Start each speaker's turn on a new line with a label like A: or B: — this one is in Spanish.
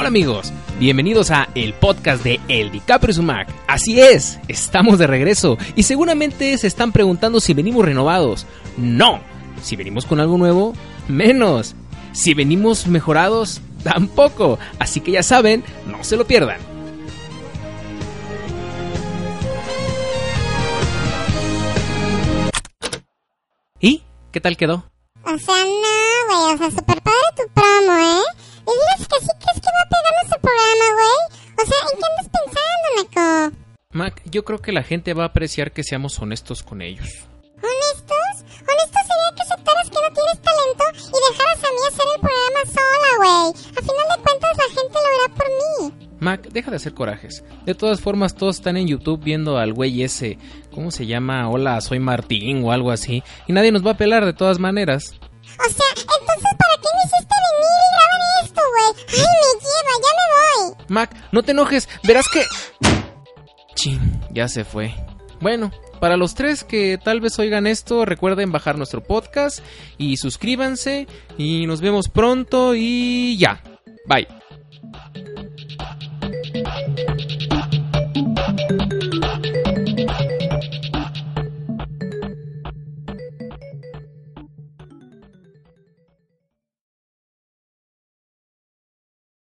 A: Hola amigos, bienvenidos a el podcast de El DiCaprio. Así es, estamos de regreso y seguramente se están preguntando si venimos renovados. No, si venimos con algo nuevo, menos. Si venimos mejorados, tampoco. Así que ya saben, no se lo pierdan. ¿Y qué tal quedó?
B: O sea, no, güey, o sea, super padre tu promo, ¿eh? Qué andas pensando, Naco?
A: Mac, yo creo que la gente va a apreciar que seamos honestos con ellos.
B: ¿Honestos? Honesto sería que aceptaras que no tienes talento y dejaras a mí hacer el programa sola, güey. A final de cuentas, la gente lo hará por mí.
A: Mac, deja de hacer corajes. De todas formas, todos están en YouTube viendo al güey ese, ¿cómo se llama? Hola, soy Martín o algo así. Y nadie nos va a pelar de todas maneras.
B: O sea, entonces, ¿para qué me hiciste venir
A: Mac, no te enojes, verás que... Chin, ya se fue. Bueno, para los tres que tal vez oigan esto, recuerden bajar nuestro podcast y suscríbanse y nos vemos pronto y ya. Bye.